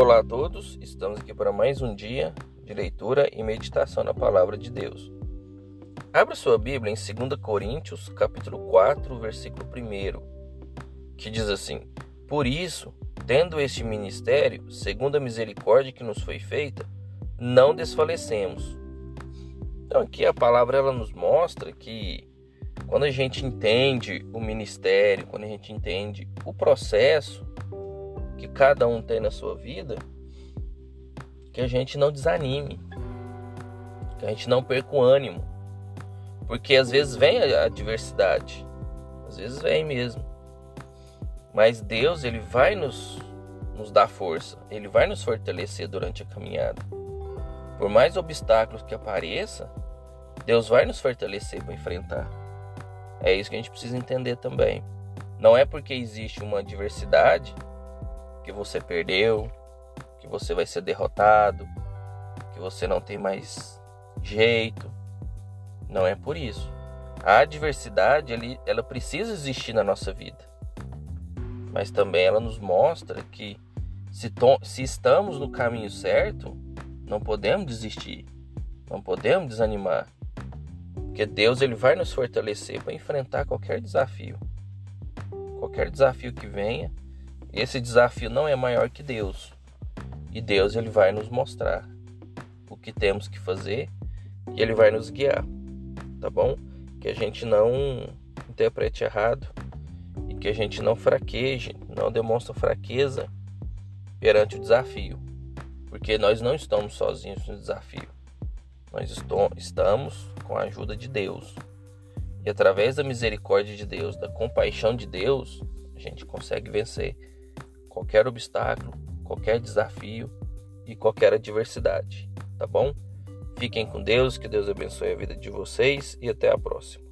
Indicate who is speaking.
Speaker 1: Olá a todos, estamos aqui para mais um dia de leitura e meditação na palavra de Deus. Abra sua Bíblia em 2 Coríntios, capítulo 4, versículo 1, que diz assim: Por isso, tendo este ministério, segundo a misericórdia que nos foi feita, não desfalecemos. Então aqui a palavra ela nos mostra que quando a gente entende o ministério, quando a gente entende o processo que cada um tem na sua vida, que a gente não desanime, que a gente não perca o ânimo, porque às vezes vem a adversidade, às vezes vem mesmo, mas Deus ele vai nos nos dar força, ele vai nos fortalecer durante a caminhada. Por mais obstáculos que apareça, Deus vai nos fortalecer para enfrentar. É isso que a gente precisa entender também. Não é porque existe uma adversidade que você perdeu, que você vai ser derrotado, que você não tem mais jeito. Não é por isso. A adversidade ela precisa existir na nossa vida. Mas também ela nos mostra que se, se estamos no caminho certo, não podemos desistir, não podemos desanimar. Porque Deus ele vai nos fortalecer para enfrentar qualquer desafio. Qualquer desafio que venha, esse desafio não é maior que Deus. E Deus ele vai nos mostrar o que temos que fazer e ele vai nos guiar. Tá bom? Que a gente não interprete errado e que a gente não fraqueje, não demonstre fraqueza perante o desafio. Porque nós não estamos sozinhos no desafio. Nós estamos com a ajuda de Deus. E através da misericórdia de Deus, da compaixão de Deus, a gente consegue vencer qualquer obstáculo, qualquer desafio e qualquer adversidade, tá bom? Fiquem com Deus, que Deus abençoe a vida de vocês e até a próxima.